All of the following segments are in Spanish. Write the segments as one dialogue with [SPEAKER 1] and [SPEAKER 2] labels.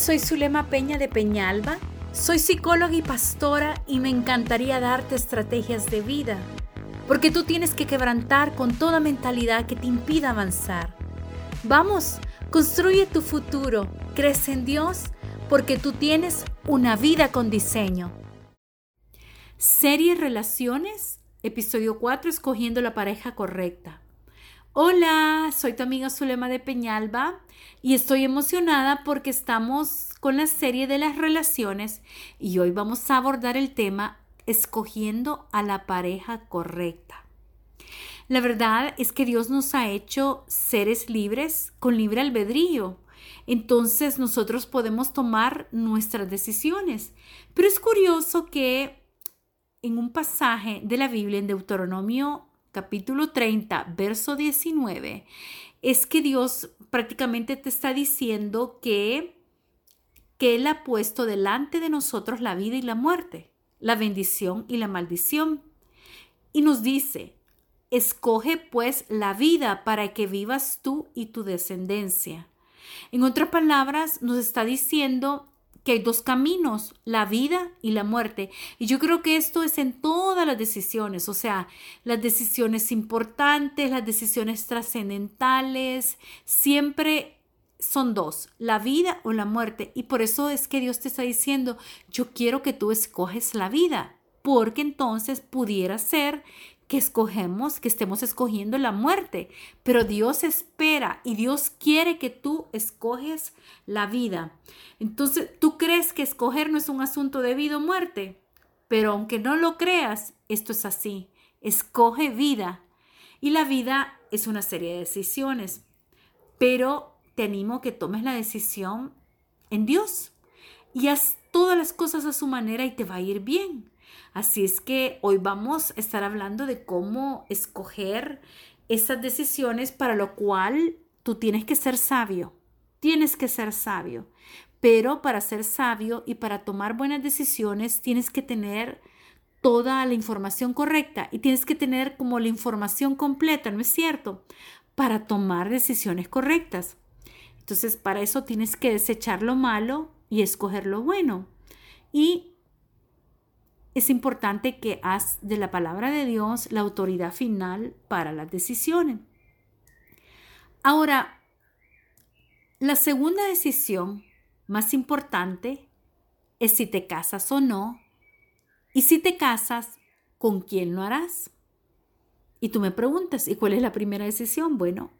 [SPEAKER 1] soy Zulema Peña de Peñalba. Soy psicóloga y pastora y me encantaría darte estrategias de vida, porque tú tienes que quebrantar con toda mentalidad que te impida avanzar. Vamos, construye tu futuro, crece en Dios, porque tú tienes una vida con diseño. Serie Relaciones, episodio 4, escogiendo la pareja correcta. Hola, soy tu amiga Zulema de Peñalba y estoy emocionada porque estamos con la serie de las relaciones y hoy vamos a abordar el tema escogiendo a la pareja correcta. La verdad es que Dios nos ha hecho seres libres con libre albedrío. Entonces nosotros podemos tomar nuestras decisiones. Pero es curioso que en un pasaje de la Biblia en Deuteronomio capítulo 30, verso 19, es que Dios prácticamente te está diciendo que, que Él ha puesto delante de nosotros la vida y la muerte, la bendición y la maldición. Y nos dice, escoge pues la vida para que vivas tú y tu descendencia. En otras palabras, nos está diciendo que hay dos caminos, la vida y la muerte. Y yo creo que esto es en todas las decisiones, o sea, las decisiones importantes, las decisiones trascendentales, siempre son dos, la vida o la muerte. Y por eso es que Dios te está diciendo, yo quiero que tú escoges la vida, porque entonces pudiera ser que escogemos, que estemos escogiendo la muerte, pero Dios espera y Dios quiere que tú escoges la vida. Entonces, tú crees que escoger no es un asunto de vida o muerte, pero aunque no lo creas, esto es así. Escoge vida. Y la vida es una serie de decisiones, pero te animo que tomes la decisión en Dios y haz todas las cosas a su manera y te va a ir bien. Así es que hoy vamos a estar hablando de cómo escoger esas decisiones para lo cual tú tienes que ser sabio. Tienes que ser sabio. Pero para ser sabio y para tomar buenas decisiones tienes que tener toda la información correcta y tienes que tener como la información completa, ¿no es cierto? Para tomar decisiones correctas. Entonces, para eso tienes que desechar lo malo y escoger lo bueno. Y es importante que haz de la palabra de Dios la autoridad final para las decisiones. Ahora, la segunda decisión más importante es si te casas o no y si te casas, ¿con quién lo harás? Y tú me preguntas, ¿y cuál es la primera decisión? Bueno,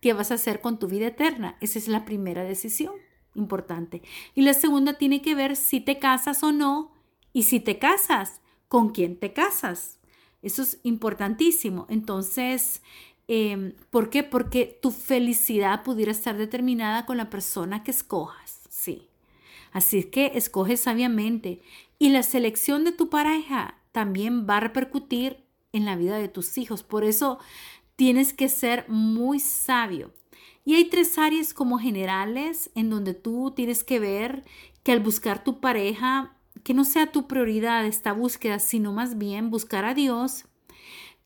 [SPEAKER 1] ¿qué vas a hacer con tu vida eterna? Esa es la primera decisión importante. Y la segunda tiene que ver si te casas o no y si te casas, ¿con quién te casas? Eso es importantísimo. Entonces, em, ¿por qué? Porque tu felicidad pudiera estar determinada con la persona que escojas. Sí. Así que escoge sabiamente. Y la selección de tu pareja también va a repercutir en la vida de tus hijos. Por eso tienes que ser muy sabio. Y hay tres áreas como generales en donde tú tienes que ver que al buscar tu pareja que no sea tu prioridad esta búsqueda, sino más bien buscar a Dios,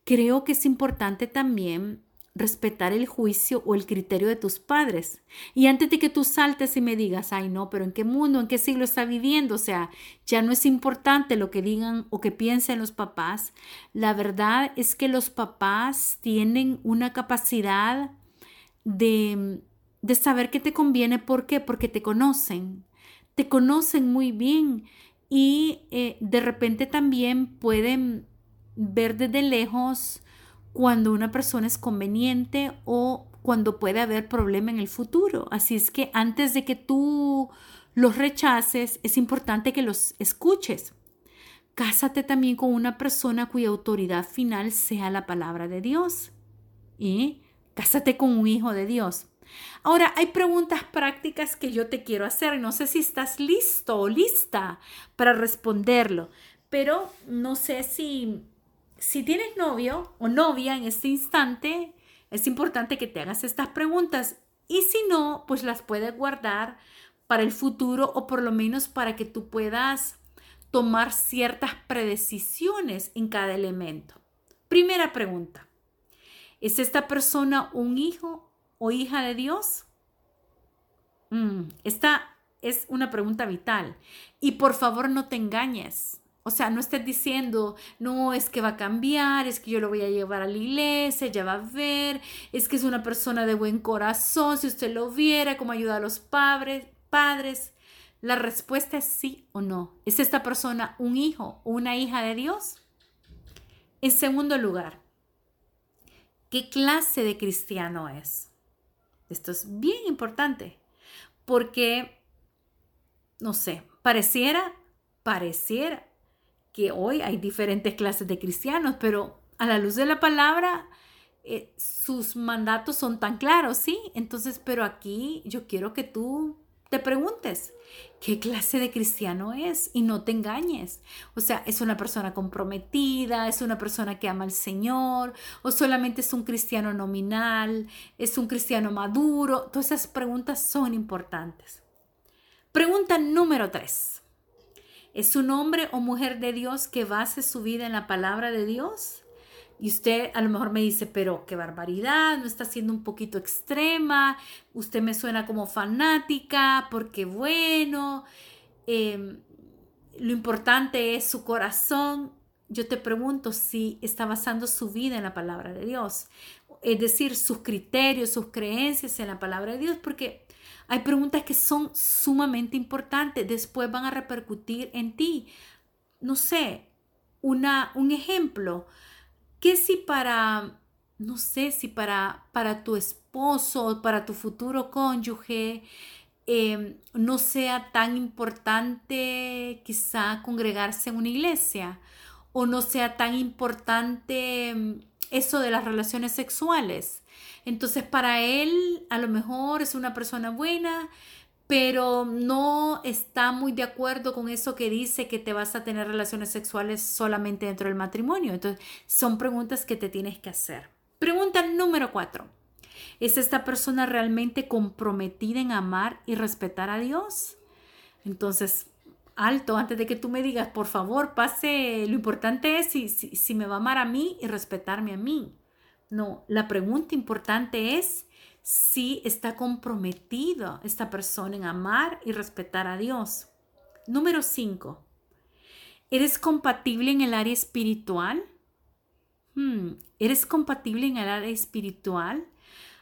[SPEAKER 1] creo que es importante también respetar el juicio o el criterio de tus padres. Y antes de que tú saltes y me digas, ay no, pero ¿en qué mundo, en qué siglo está viviendo? O sea, ya no es importante lo que digan o que piensen los papás. La verdad es que los papás tienen una capacidad de, de saber qué te conviene. ¿Por qué? Porque te conocen. Te conocen muy bien y eh, de repente también pueden ver desde lejos cuando una persona es conveniente o cuando puede haber problema en el futuro. Así es que antes de que tú los rechaces, es importante que los escuches. Cásate también con una persona cuya autoridad final sea la palabra de Dios. Y cásate con un hijo de Dios. Ahora, hay preguntas prácticas que yo te quiero hacer. No sé si estás listo o lista para responderlo, pero no sé si, si tienes novio o novia en este instante, es importante que te hagas estas preguntas. Y si no, pues las puedes guardar para el futuro o por lo menos para que tú puedas tomar ciertas predecisiones en cada elemento. Primera pregunta. ¿Es esta persona un hijo o hija de Dios? Mm, esta es una pregunta vital. Y por favor no te engañes. O sea, no estés diciendo, no, es que va a cambiar, es que yo lo voy a llevar a la iglesia, ya va a ver, es que es una persona de buen corazón, si usted lo viera, cómo ayuda a los padres, padres. La respuesta es sí o no. ¿Es esta persona un hijo o una hija de Dios? En segundo lugar, ¿qué clase de cristiano es? Esto es bien importante porque, no sé, pareciera, pareciera que hoy hay diferentes clases de cristianos, pero a la luz de la palabra, eh, sus mandatos son tan claros, ¿sí? Entonces, pero aquí yo quiero que tú te preguntes, ¿qué clase de cristiano es? Y no te engañes. O sea, ¿es una persona comprometida? ¿Es una persona que ama al Señor? ¿O solamente es un cristiano nominal? ¿Es un cristiano maduro? Todas esas preguntas son importantes. Pregunta número tres. ¿Es un hombre o mujer de Dios que base su vida en la palabra de Dios? Y usted a lo mejor me dice, pero qué barbaridad, no está siendo un poquito extrema, usted me suena como fanática, porque bueno, em, lo importante es su corazón. Yo te pregunto si está basando su vida en la palabra de Dios, es decir, sus criterios, sus creencias en la palabra de Dios, porque hay preguntas que son sumamente importantes, después van a repercutir en ti. No sé, una, un ejemplo, que si para, no sé, si para, para tu esposo, para tu futuro cónyuge, em, no sea tan importante quizá congregarse en una iglesia o no sea tan importante em, eso de las relaciones sexuales. Entonces para él a lo mejor es una persona buena, pero no está muy de acuerdo con eso que dice que te vas a tener relaciones sexuales solamente dentro del matrimonio. Entonces son preguntas que te tienes que hacer. Pregunta número cuatro. ¿Es esta persona realmente comprometida en amar y respetar a Dios? Entonces, alto, antes de que tú me digas, por favor, pase, lo importante es si, si, si me va a amar a mí y respetarme a mí. No, la pregunta importante es si está comprometido esta persona en amar y respetar a Dios. Número 5. ¿Eres compatible en el área espiritual? Hmm, ¿Eres compatible en el área espiritual?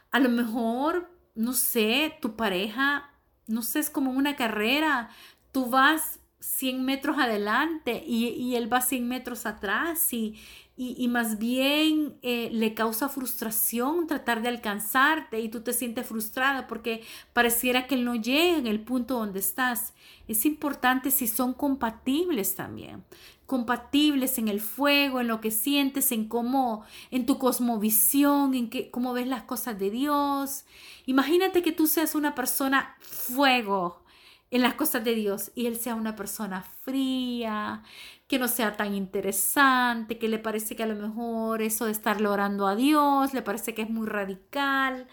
[SPEAKER 1] A lo mejor, no sé, tu pareja, no sé, es como una carrera. Tú vas 100 metros adelante y, y él va 100 metros atrás y, y, más bien eh, le causa frustración tratar de alcanzarte y tú te sientes frustrada porque pareciera que él no llega en el punto donde estás. Es importante si son compatibles también, compatibles en el fuego, en lo que sientes, en cómo, en tu cosmovisión, en que, cómo ves las cosas de Dios. Imagínate que tú seas una persona fuego en las cosas de Dios y él sea una persona fría, que no sea tan interesante, que le parece que a lo mejor eso de estar orando a Dios, le parece que es muy radical.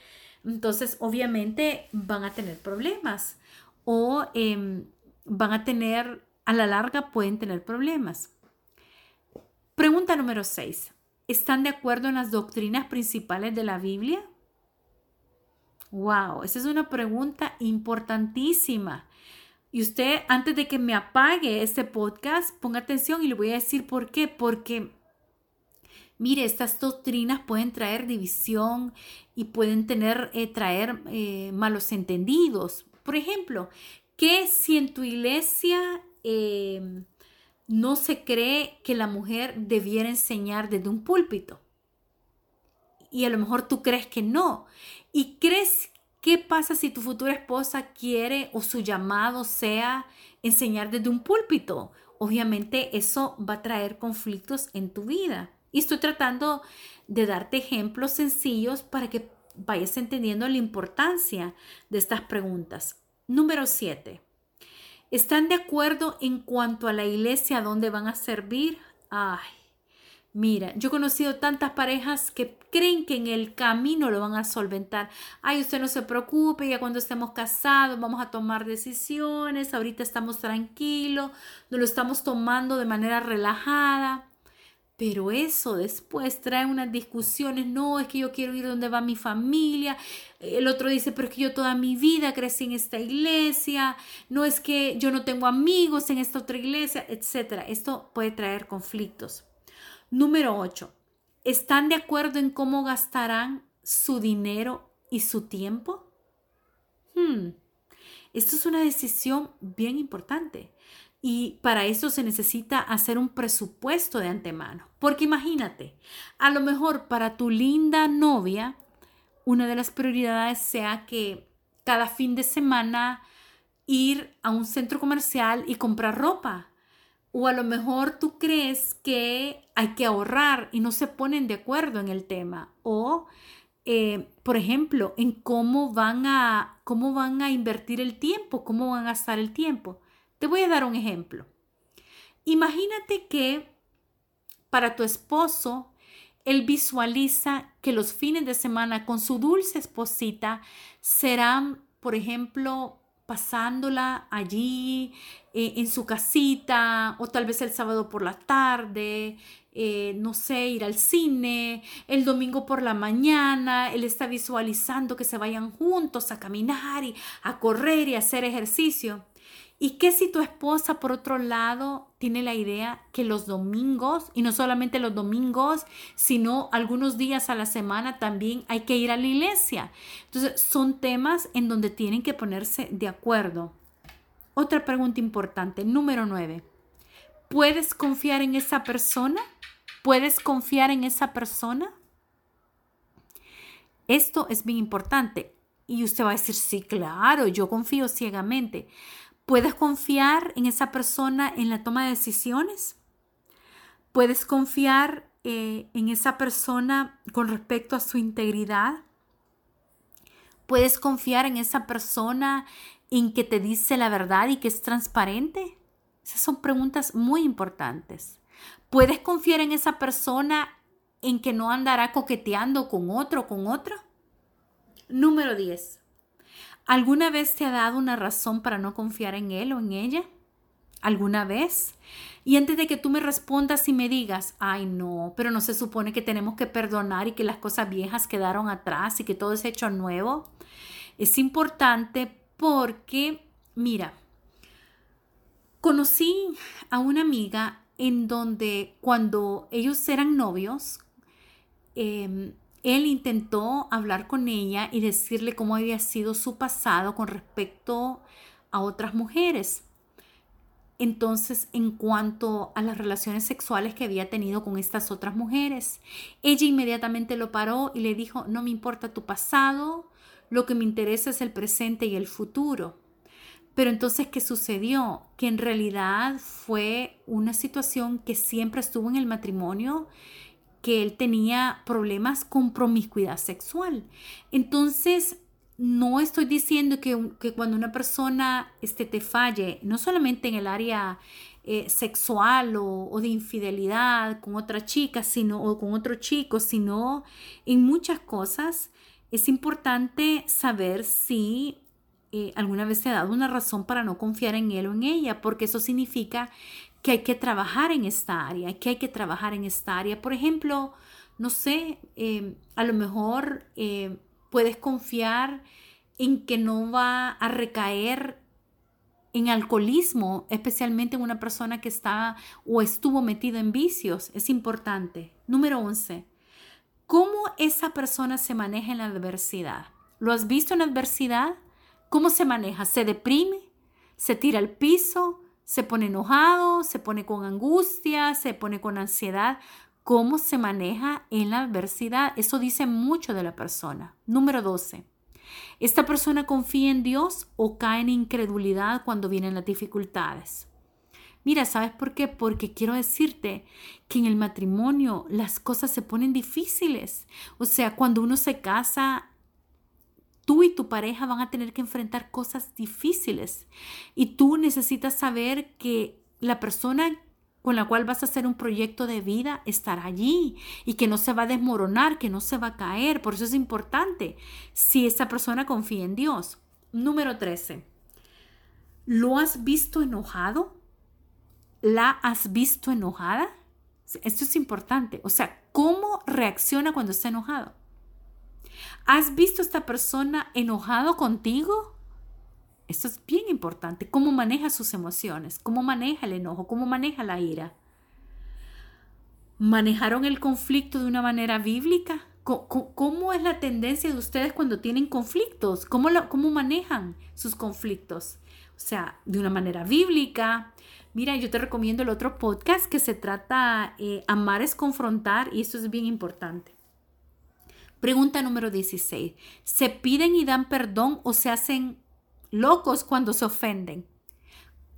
[SPEAKER 1] Entonces, obviamente van a tener problemas o em, van a tener, a la larga pueden tener problemas. Pregunta número 6. ¿Están de acuerdo en las doctrinas principales de la Biblia? Wow, esa es una pregunta importantísima. Y usted, antes de que me apague este podcast, ponga atención y le voy a decir por qué. Porque, mire, estas doctrinas pueden traer división y pueden tener, eh, traer eh, malos entendidos. Por ejemplo, que si en tu iglesia em, no se cree que la mujer debiera enseñar desde un púlpito? Y a lo mejor tú crees que no. Y crees ¿Qué pasa si tu futura esposa quiere o su llamado sea enseñar desde un púlpito? Obviamente eso va a traer conflictos en tu vida. Y estoy tratando de darte ejemplos sencillos para que vayas entendiendo la importancia de estas preguntas. Número 7. ¿Están de acuerdo en cuanto a la iglesia donde van a servir? Ay, Mira, yo he conocido tantas parejas que creen que en el camino lo van a solventar. Ay, usted no se preocupe, ya cuando estemos casados vamos a tomar decisiones, ahorita estamos tranquilos, nos lo estamos tomando de manera relajada. Pero eso después trae unas discusiones, no, es que yo quiero ir donde va mi familia, el otro dice, pero es que yo toda mi vida crecí en esta iglesia, no es que yo no tengo amigos en esta otra iglesia, etc. Esto puede traer conflictos. Número 8. ¿Están de acuerdo en cómo gastarán su dinero y su tiempo? Hmm. Esto es una decisión bien importante. Y para eso se necesita hacer un presupuesto de antemano. Porque imagínate, a lo mejor para tu linda novia, una de las prioridades sea que cada fin de semana ir a un centro comercial y comprar ropa. O a lo mejor tú crees que hay que ahorrar y no se ponen de acuerdo en el tema. O, eh, por ejemplo, en cómo van, a, cómo van a invertir el tiempo, cómo van a gastar el tiempo. Te voy a dar un ejemplo. Imagínate que para tu esposo, él visualiza que los fines de semana con su dulce esposita serán, por ejemplo, pasándola allí eh, en su casita o tal vez el sábado por la tarde, eh, no sé, ir al cine, el domingo por la mañana, él está visualizando que se vayan juntos a caminar y a correr y a hacer ejercicio. ¿Y qué si tu esposa, por otro lado, tiene la idea que los domingos, y no solamente los domingos, sino algunos días a la semana también hay que ir a la iglesia? Entonces, son temas en donde tienen que ponerse de acuerdo. Otra pregunta importante, número nueve. ¿Puedes confiar en esa persona? ¿Puedes confiar en esa persona? Esto es bien importante. Y usted va a decir, sí, claro, yo confío ciegamente. ¿Puedes confiar en esa persona en la toma de decisiones? ¿Puedes confiar eh, en esa persona con respecto a su integridad? ¿Puedes confiar en esa persona en que te dice la verdad y que es transparente? Esas son preguntas muy importantes. ¿Puedes confiar en esa persona en que no andará coqueteando con otro con otro? Número 10. ¿Alguna vez te ha dado una razón para no confiar en él o en ella? ¿Alguna vez? Y antes de que tú me respondas y me digas, ay no, pero no se supone que tenemos que perdonar y que las cosas viejas quedaron atrás y que todo es hecho nuevo, es importante porque, mira, conocí a una amiga en donde cuando ellos eran novios, eh, él intentó hablar con ella y decirle cómo había sido su pasado con respecto a otras mujeres. Entonces, en cuanto a las relaciones sexuales que había tenido con estas otras mujeres, ella inmediatamente lo paró y le dijo, no me importa tu pasado, lo que me interesa es el presente y el futuro. Pero entonces, ¿qué sucedió? Que en realidad fue una situación que siempre estuvo en el matrimonio que él tenía problemas con promiscuidad sexual. Entonces, no estoy diciendo que, cuando una persona este, te falle, no solamente en el área eh, sexual o, de infidelidad con otra chica, sino o con otro chico, sino en muchas cosas, es importante saber si eh, alguna vez te ha dado una razón para no confiar en él o en ella, porque eso significa que hay que trabajar en esta área, que hay que trabajar en esta área. Por ejemplo, no sé, eh, a lo mejor eh, puedes confiar en que no va a recaer en alcoholismo, especialmente en una persona que está o estuvo metido en vicios. Es importante. Número 11. ¿Cómo esa persona se maneja en la adversidad? ¿Lo has visto en adversidad? ¿Cómo se maneja? ¿Se deprime? ¿Se tira al piso? Se pone enojado, se pone con angustia, se pone con ansiedad. ¿Cómo se maneja en la adversidad? Eso dice mucho de la persona. Número 12. ¿Esta persona confía en Dios o cae en incredulidad cuando vienen las dificultades? Mira, ¿sabes por qué? Porque quiero decirte que en el matrimonio las cosas se ponen difíciles. O sea, cuando uno se casa, tú y tu pareja van a tener que enfrentar cosas difíciles y tú necesitas saber que la persona con la cual vas a hacer un proyecto de vida estará allí y que no se va a desmoronar, que no se va a caer. Por eso es importante si esa persona confía en Dios. Número 13. ¿Lo has visto enojado? ¿La has visto enojada? Esto es importante. O sea, ¿cómo reacciona cuando está enojado? ¿Has visto a esta persona enojado contigo? Esto es bien importante. ¿Cómo maneja sus emociones? ¿Cómo maneja el enojo? ¿Cómo maneja la ira? ¿Manejaron el conflicto de una manera bíblica? ¿Cómo, es la tendencia de ustedes cuando tienen conflictos? ¿Cómo, ¿Cómo manejan sus conflictos? O sea, de una manera bíblica. Mira, yo te recomiendo el otro podcast que se trata eh, Amar es confrontar y eso es bien importante. Pregunta número 16. ¿Se piden y dan perdón o se hacen locos cuando se ofenden?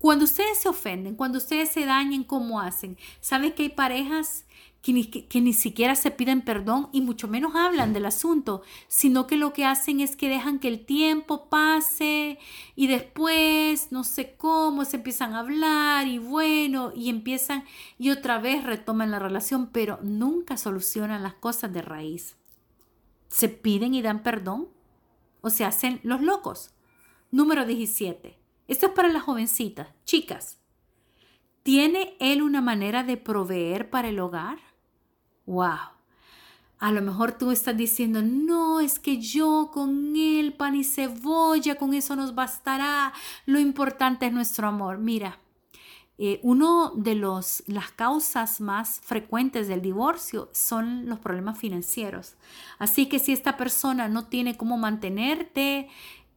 [SPEAKER 1] Cuando ustedes se ofenden, cuando ustedes se dañen, ¿cómo hacen? ¿Saben que hay parejas que ni, siquiera se piden perdón y mucho menos hablan del asunto, sino que lo que hacen es que dejan que el tiempo pase y después, no sé cómo, se empiezan a hablar y bueno, y empiezan y otra vez retoman la relación, pero nunca solucionan las cosas de raíz. Se piden y dan perdón o se hacen los locos. Número 17. Esto es para las jovencitas, chicas. ¿Tiene él una manera de proveer para el hogar? wow. A lo mejor tú estás diciendo, no, es que yo con él, pan y cebolla, con eso nos bastará. Lo importante es nuestro amor. Mira, eh, uno de los, las causas más frecuentes del divorcio son los problemas financieros. Así que si esta persona no tiene cómo mantenerte,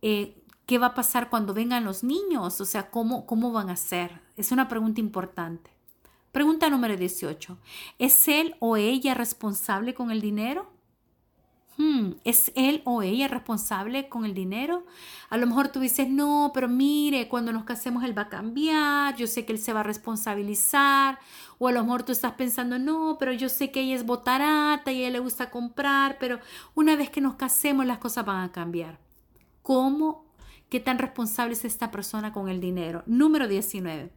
[SPEAKER 1] eh, ¿qué va a pasar cuando vengan los niños? O sea, ¿cómo, cómo van a ser? Es una pregunta importante. Pregunta número 18. ¿Es él o ella responsable con el dinero? Hmm, ¿Es él o ella responsable con el dinero? A lo mejor tú dices, no, pero mire, cuando nos casemos él va a cambiar, yo sé que él se va a responsabilizar. O a lo mejor tú estás pensando, no, pero yo sé que ella es botarata y a ella le gusta comprar, pero una vez que nos casemos las cosas van a cambiar. ¿Cómo? ¿Qué tan responsable es esta persona con el dinero? Número 19.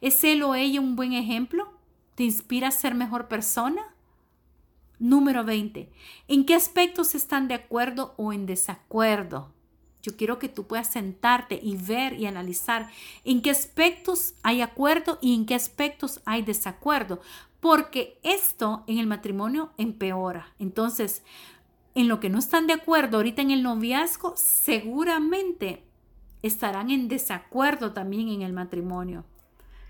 [SPEAKER 1] ¿Es él o ella un buen ejemplo? ¿Te inspira a ser mejor persona? Número 20. ¿En qué aspectos están de acuerdo o en desacuerdo? Yo quiero que tú puedas sentarte y ver y analizar en qué aspectos hay acuerdo y en qué aspectos hay desacuerdo, porque esto en el matrimonio empeora. Entonces, en lo que no están de acuerdo ahorita en el noviazgo, seguramente estarán en desacuerdo también en el matrimonio.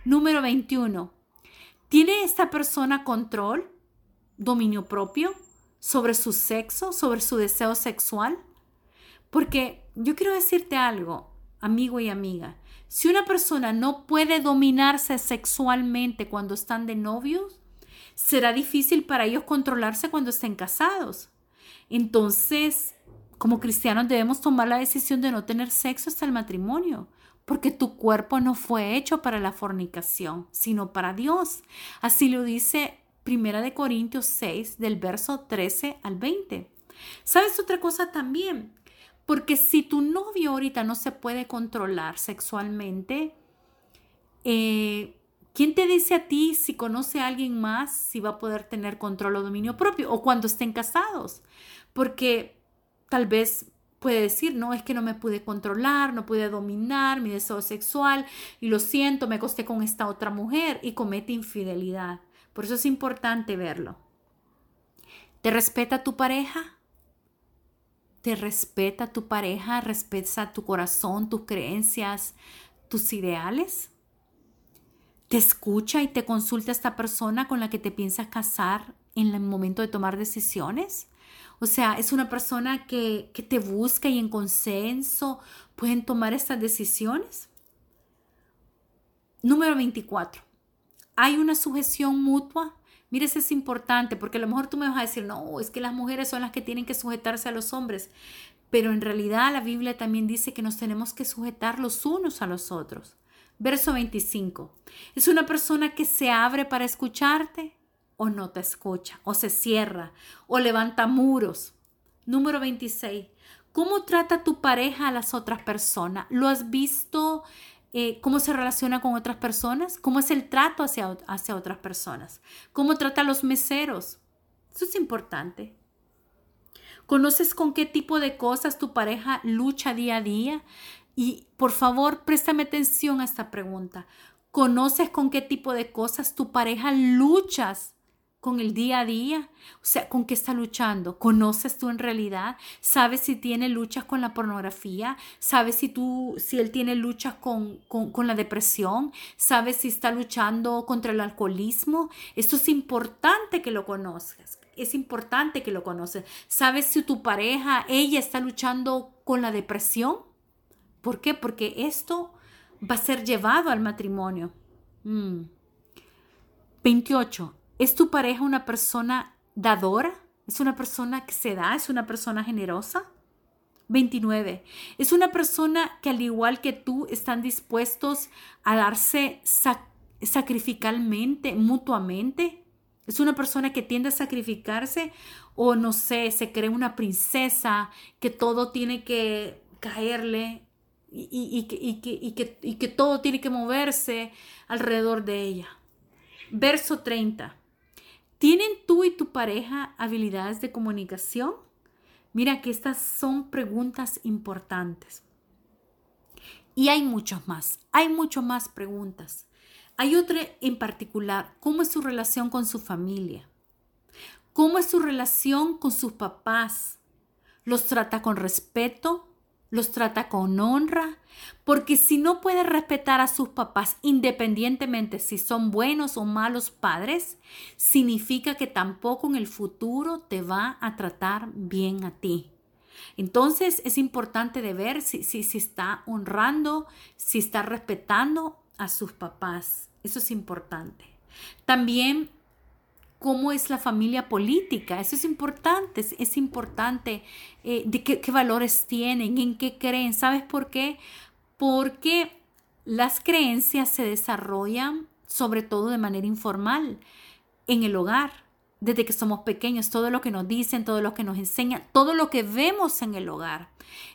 [SPEAKER 1] Número 21. ¿Tiene esta persona control, dominio propio sobre su sexo, sobre su deseo sexual? Porque yo quiero decirte algo, amigo y amiga. Si una persona no puede dominarse sexualmente cuando están de novios, será difícil para ellos controlarse cuando estén casados. Entonces, como cristianos debemos tomar la decisión de no tener sexo hasta el matrimonio porque tu cuerpo no fue hecho para la fornicación, sino para Dios. Así lo dice Primera de Corintios 6 del verso 13 al 20. ¿Sabes otra cosa también? Porque si tu novio ahorita no se puede controlar sexualmente, eh, ¿quién te dice a ti si conoce a alguien más si va a poder tener control o dominio propio o cuando estén casados? Porque tal vez puede decir, no, es que no me pude controlar, no pude dominar mi deseo sexual y lo siento, me acosté con esta otra mujer y comete infidelidad. Por eso es importante verlo. ¿Te respeta tu pareja? ¿Te respeta tu pareja? ¿Respeta tu corazón, tus creencias, tus ideales? ¿Te escucha y te consulta esta persona con la que te piensas casar en el momento de tomar decisiones? O sea, es una persona que, te busca y en consenso pueden tomar estas decisiones. Número 24. ¿Hay una sujeción mutua? Mire, eso es importante porque a lo mejor tú me vas a decir, no, es que las mujeres son las que tienen que sujetarse a los hombres. Pero en realidad la Biblia también dice que nos tenemos que sujetar los unos a los otros. Verso 25. Es una persona que se abre para escucharte, o no te escucha, o se cierra, o levanta muros. Número 26. ¿Cómo trata tu pareja a las otras personas? ¿Lo has visto? Eh, ¿Cómo se relaciona con otras personas? ¿Cómo es el trato hacia, hacia otras personas? ¿Cómo trata a los meseros? Eso es importante. ¿Conoces con qué tipo de cosas tu pareja lucha día a día? Y por favor, préstame atención a esta pregunta. ¿Conoces con qué tipo de cosas tu pareja luchas con el día a día? O sea, ¿con qué está luchando? ¿Conoces tú en realidad? ¿Sabes si tiene luchas con la pornografía? ¿Sabes si tú, si él tiene luchas con, con, la depresión? ¿Sabes si está luchando contra el alcoholismo? Esto es importante que lo conozcas. Es importante que lo conoces. ¿Sabes si tu pareja, ella está luchando con la depresión? ¿Por qué? Porque esto va a ser llevado al matrimonio. 28. ¿Es tu pareja una persona dadora? ¿Es una persona que se da? ¿Es una persona generosa? 29. ¿Es una persona que al igual que tú están dispuestos a darse sacrificalmente, mutuamente? ¿Es una persona que tiende a sacrificarse o no sé, se cree una princesa que todo tiene que caerle y, que, y que todo tiene que moverse alrededor de ella? Verso 30. ¿Tienen tú y tu pareja habilidades de comunicación? Mira que estas son preguntas importantes. Y hay muchos más, hay mucho más preguntas. Hay otra en particular, ¿cómo es su relación con su familia? ¿Cómo es su relación con sus papás? ¿Los trata con respeto? Los trata con honra, porque si no puede respetar a sus papás independientemente si son buenos o malos padres, significa que tampoco en el futuro te va a tratar bien a ti. Entonces es importante de ver si, si, si está honrando, si está respetando a sus papás. Eso es importante. También cómo es la familia política. Eso es importante, es, importante eh, de qué, valores tienen, en qué creen. ¿Sabes por qué? Porque las creencias se desarrollan sobre todo de manera informal en el hogar. Desde que somos pequeños, todo lo que nos dicen, todo lo que nos enseñan, todo lo que vemos en el hogar.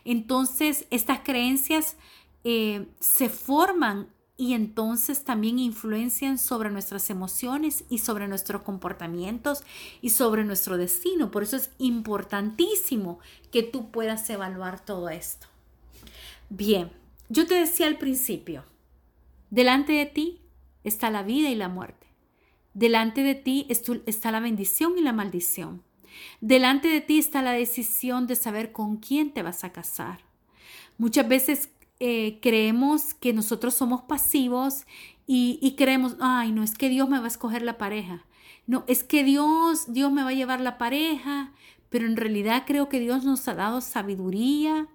[SPEAKER 1] Entonces, estas creencias eh, se forman y entonces también influencian sobre nuestras emociones y sobre nuestros comportamientos y sobre nuestro destino. Por eso es importantísimo que tú puedas evaluar todo esto. Bien, yo te decía al principio, delante de ti está la vida y la muerte. Delante de ti está la bendición y la maldición. Delante de ti está la decisión de saber con quién te vas a casar. Muchas veces eh, creemos que nosotros somos pasivos y, creemos, ay, no, es que Dios me va a escoger la pareja. No, es que Dios, Dios me va a llevar la pareja, pero en realidad creo que Dios nos ha dado sabiduría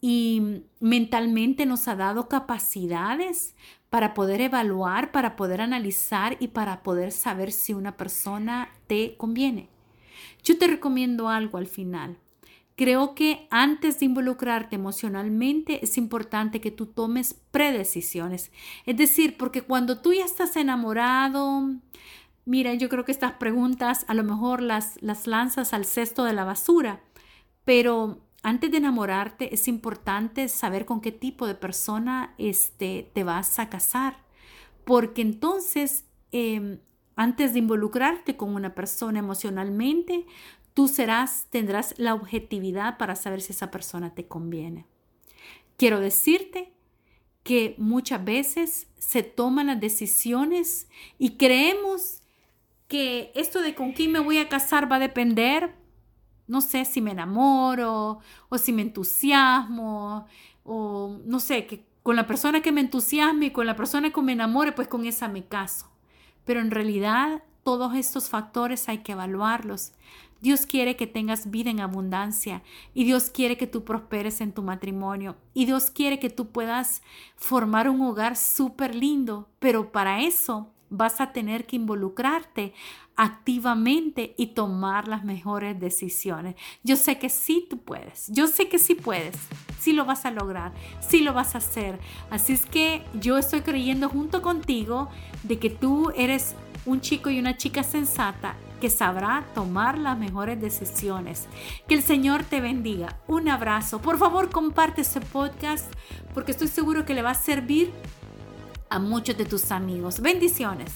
[SPEAKER 1] y mentalmente nos ha dado capacidades para poder evaluar, para poder analizar y para poder saber si una persona te conviene. Yo te recomiendo algo al final. Creo que antes de involucrarte emocionalmente es importante que tú tomes predecisiones. Es decir, porque cuando tú ya estás enamorado, mira, yo creo que estas preguntas a lo mejor las, las lanzas al cesto de la basura, pero antes de enamorarte es importante saber con qué tipo de persona este, te vas a casar, porque entonces em, antes de involucrarte con una persona emocionalmente, Tú serás, tendrás la objetividad para saber si esa persona te conviene. Quiero decirte que muchas veces se toman las decisiones y creemos que esto de con quién me voy a casar va a depender, no sé si me enamoro o si me entusiasmo o no sé, que con la persona que me entusiasme y con la persona que me enamore, pues con esa me caso. Pero en realidad todos estos factores hay que evaluarlos. Dios quiere que tengas vida en abundancia y Dios quiere que tú prosperes en tu matrimonio y Dios quiere que tú puedas formar un hogar súper lindo, pero para eso vas a tener que involucrarte activamente y tomar las mejores decisiones. Yo sé que sí tú puedes, yo sé que sí puedes, sí lo vas a lograr, sí lo vas a hacer. Así es que yo estoy creyendo junto contigo de que tú eres un chico y una chica sensata que sabrá tomar las mejores decisiones. Que el Señor te bendiga. Un abrazo. Por favor, comparte este podcast porque estoy seguro que le va a servir a muchos de tus amigos. Bendiciones.